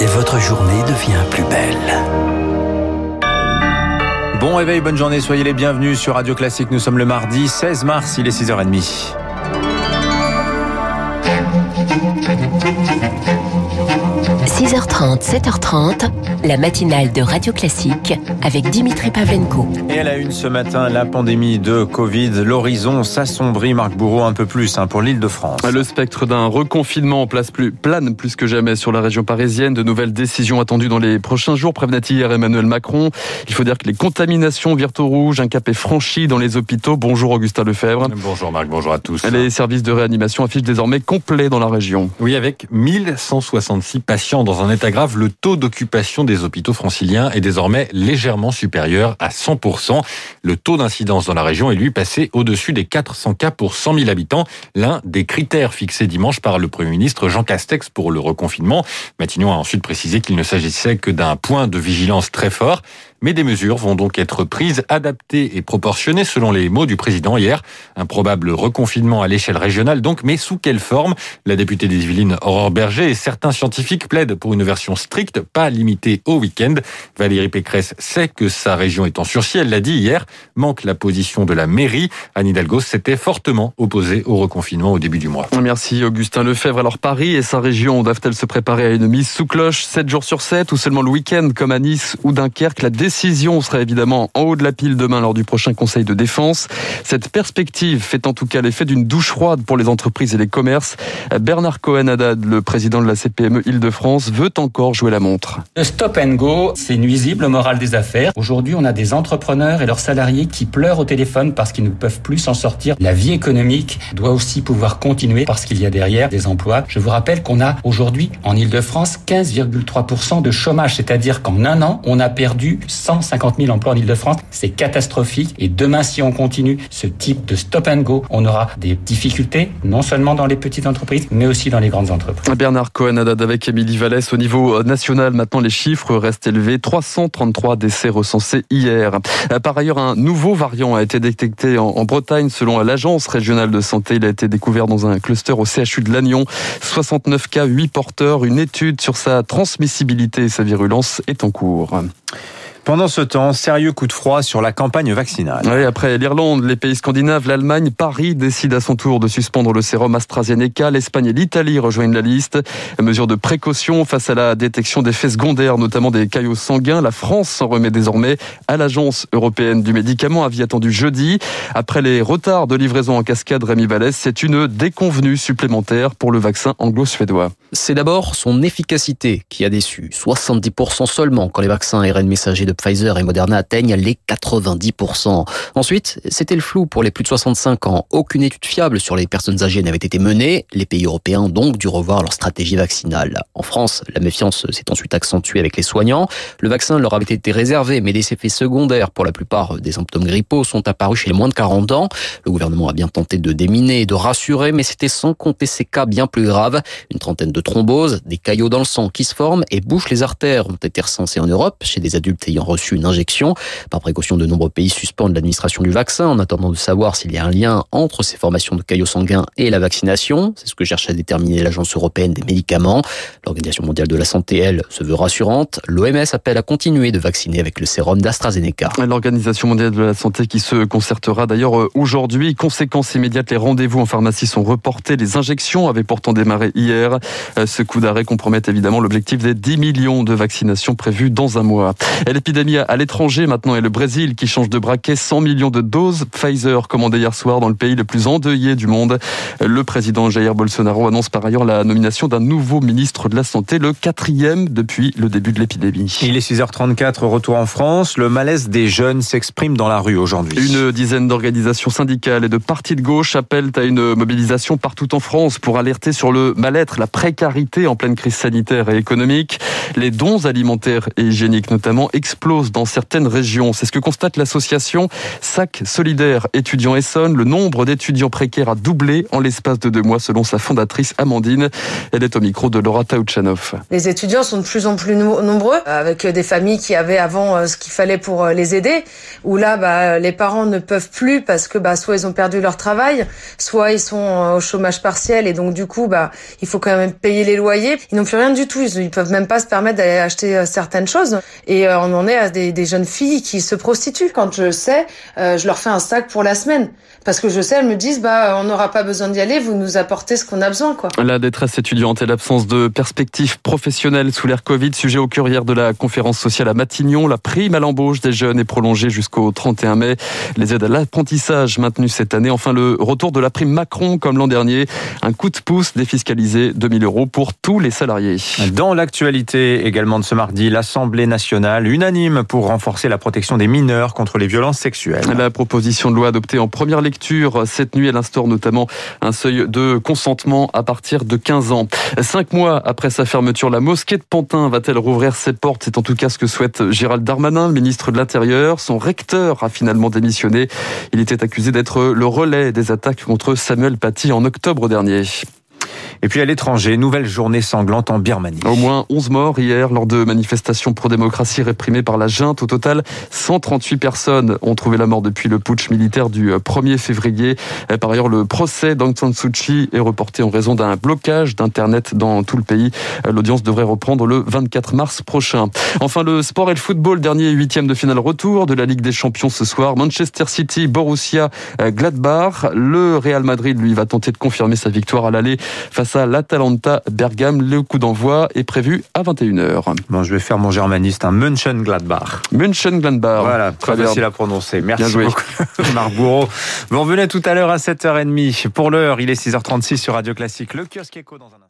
Et votre journée devient plus belle. Bon réveil, bonne journée, soyez les bienvenus sur Radio Classique. Nous sommes le mardi 16 mars, il est 6h30. 6h30, 7h30, la matinale de Radio Classique avec Dimitri Pavlenko. Et à la une ce matin, la pandémie de Covid, l'horizon s'assombrit, Marc Bourreau, un peu plus hein, pour l'île de France. Le spectre d'un reconfinement en place plus, plane plus que jamais sur la région parisienne. De nouvelles décisions attendues dans les prochains jours, prévenait hier Emmanuel Macron. Il faut dire que les contaminations virent au rouge, un cap est franchi dans les hôpitaux. Bonjour Augustin Lefebvre. Bonjour Marc, bonjour à tous. Les services de réanimation affichent désormais complets dans la région. Oui, avec 1166 patients dans un état grave, le taux d'occupation des hôpitaux franciliens est désormais légèrement supérieur à 100%. Le taux d'incidence dans la région est lui passé au-dessus des 400 cas pour 100 000 habitants, l'un des critères fixés dimanche par le Premier ministre Jean Castex pour le reconfinement. Matignon a ensuite précisé qu'il ne s'agissait que d'un point de vigilance très fort mais des mesures vont donc être prises, adaptées et proportionnées selon les mots du président hier. Un probable reconfinement à l'échelle régionale donc, mais sous quelle forme? La députée des Yvelines Aurore Berger et certains scientifiques plaident pour une version stricte, pas limitée au week-end. Valérie Pécresse sait que sa région est en sursis, elle l'a dit hier, manque la position de la mairie. Anne Hidalgo s'était fortement opposée au reconfinement au début du mois. Merci Augustin Lefebvre. Alors Paris et sa région doivent-elles se préparer à une mise sous cloche 7 jours sur 7 ou seulement le week-end comme à Nice ou Dunkerque? Décision sera évidemment en haut de la pile demain lors du prochain Conseil de défense. Cette perspective fait en tout cas l'effet d'une douche froide pour les entreprises et les commerces. Bernard Cohen-Haddad, le président de la CPME Île-de-France, veut encore jouer la montre. Le stop and go, c'est nuisible au moral des affaires. Aujourd'hui, on a des entrepreneurs et leurs salariés qui pleurent au téléphone parce qu'ils ne peuvent plus s'en sortir. La vie économique doit aussi pouvoir continuer parce qu'il y a derrière des emplois. Je vous rappelle qu'on a aujourd'hui en Île-de-France 15,3% de chômage, c'est-à-dire qu'en un an, on a perdu 150 000 emplois en Ile-de-France. C'est catastrophique. Et demain, si on continue ce type de stop and go, on aura des difficultés, non seulement dans les petites entreprises, mais aussi dans les grandes entreprises. Bernard Cohen-Haddad avec Émilie Vallès. Au niveau national, maintenant, les chiffres restent élevés. 333 décès recensés hier. Par ailleurs, un nouveau variant a été détecté en Bretagne selon l'Agence régionale de santé. Il a été découvert dans un cluster au CHU de Lannion. 69 cas, 8 porteurs. Une étude sur sa transmissibilité et sa virulence est en cours. Pendant ce temps, sérieux coup de froid sur la campagne vaccinale. Oui, après l'Irlande, les pays scandinaves, l'Allemagne, Paris décide à son tour de suspendre le sérum AstraZeneca. L'Espagne et l'Italie rejoignent la liste. Mesure de précaution face à la détection d'effets secondaires, notamment des caillots sanguins. La France s'en remet désormais à l'Agence européenne du médicament, avis attendu jeudi. Après les retards de livraison en cascade, Rémi Vallès, c'est une déconvenue supplémentaire pour le vaccin anglo-suédois. C'est d'abord son efficacité qui a déçu. 70% seulement quand les vaccins ARN messagers de Pfizer et Moderna atteignent les 90%. Ensuite, c'était le flou pour les plus de 65 ans. Aucune étude fiable sur les personnes âgées n'avait été menée. Les pays européens ont donc dû revoir leur stratégie vaccinale. En France, la méfiance s'est ensuite accentuée avec les soignants. Le vaccin leur avait été réservé, mais des effets secondaires pour la plupart des symptômes grippaux sont apparus chez les moins de 40 ans. Le gouvernement a bien tenté de déminer et de rassurer, mais c'était sans compter ces cas bien plus graves. Une trentaine de thromboses, des caillots dans le sang qui se forment et bouchent les artères ont été recensés en Europe chez des adultes ayant reçu une injection. Par précaution, de nombreux pays suspendent l'administration du vaccin en attendant de savoir s'il y a un lien entre ces formations de caillots sanguins et la vaccination. C'est ce que cherche à déterminer l'Agence européenne des médicaments. L'Organisation mondiale de la santé, elle, se veut rassurante. L'OMS appelle à continuer de vacciner avec le sérum d'AstraZeneca. L'Organisation mondiale de la santé qui se concertera d'ailleurs euh, aujourd'hui. Conséquence immédiate, les rendez-vous en pharmacie sont reportés. Les injections avaient pourtant démarré hier. Euh, ce coup d'arrêt compromet évidemment l'objectif des 10 millions de vaccinations prévues dans un mois. L'épidémie à l'étranger maintenant et le Brésil qui change de braquet 100 millions de doses Pfizer commandées hier soir dans le pays le plus endeuillé du monde. Le président Jair Bolsonaro annonce par ailleurs la nomination d'un nouveau ministre de la Santé, le quatrième depuis le début de l'épidémie. Il est 6h34, retour en France. Le malaise des jeunes s'exprime dans la rue aujourd'hui. Une dizaine d'organisations syndicales et de partis de gauche appellent à une mobilisation partout en France pour alerter sur le mal-être, la précarité en pleine crise sanitaire et économique. Les dons alimentaires et hygiéniques notamment explosent dans certaines régions. C'est ce que constate l'association SAC Solidaire Étudiants Essonne. Le nombre d'étudiants précaires a doublé en l'espace de deux mois selon sa fondatrice Amandine. Elle est au micro de Laura Taouchanov. Les étudiants sont de plus en plus nombreux, avec des familles qui avaient avant euh, ce qu'il fallait pour euh, les aider, où là, bah, les parents ne peuvent plus parce que bah, soit ils ont perdu leur travail, soit ils sont euh, au chômage partiel et donc du coup, bah, il faut quand même payer les loyers. Ils n'ont plus rien du tout, ils, ne peuvent même pas se permettre d'aller acheter certaines choses. Et on en est à des, des, jeunes filles qui se prostituent. Quand je sais, je leur fais un sac pour la semaine parce que je sais, elles me disent, bah, on n'aura pas besoin d'y aller, vous nous apportez ce qu'on a besoin, quoi. La détresse étudiante et l'absence de perspectives professionnelles sous l'ère Covid, sujet au cœur hier de la conférence sociale à Matignon. La prime à l'embauche des jeunes est prolongée jusqu'au 31 mai. Les aides à l'apprentissage maintenues cette année. Enfin, le retour de la prime Macron comme l'an dernier. Un coup de pouce défiscalisé 2000 euros pour tous les salariés. Dans l'actualité également de ce mardi, l'Assemblée nationale unanime pour renforcer la protection des mineurs contre les violences sexuelles. La proposition de loi adoptée en première lecture cette nuit, elle instaure notamment un seuil de consentement à partir de 15 ans. Cinq mois après sa fermeture, la mosquée de Pantin va-t-elle rouvrir ses portes? C'est en tout cas ce que souhaite Gérald Darmanin, ministre de l'Intérieur. Son recteur a finalement démissionné. Il était accusé d'être le relais des attaques contre Samuel Paty en octobre dernier. Et puis à l'étranger, nouvelle journée sanglante en Birmanie. Au moins 11 morts hier lors de manifestations pro-démocratie réprimées par la junte. Au total, 138 personnes ont trouvé la mort depuis le putsch militaire du 1er février. Par ailleurs, le procès d'Aung San Suu Kyi est reporté en raison d'un blocage d'Internet dans tout le pays. L'audience devrait reprendre le 24 mars prochain. Enfin, le sport et le football, dernier huitième de finale retour de la Ligue des Champions ce soir. Manchester City, Borussia, Gladbach. Le Real Madrid, lui, va tenter de confirmer sa victoire à l'aller face à l'Atalanta Bergame. Le coup d'envoi est prévu à 21h. Bon, je vais faire mon germaniste, un Mönchengladbach. Mönchengladbach. Voilà, très facile à prononcer. Merci beaucoup, Marc Bourreau. Vous revenez tout à l'heure à 7h30. Pour l'heure, il est 6h36 sur Radio Classique. Le kiosque écho dans un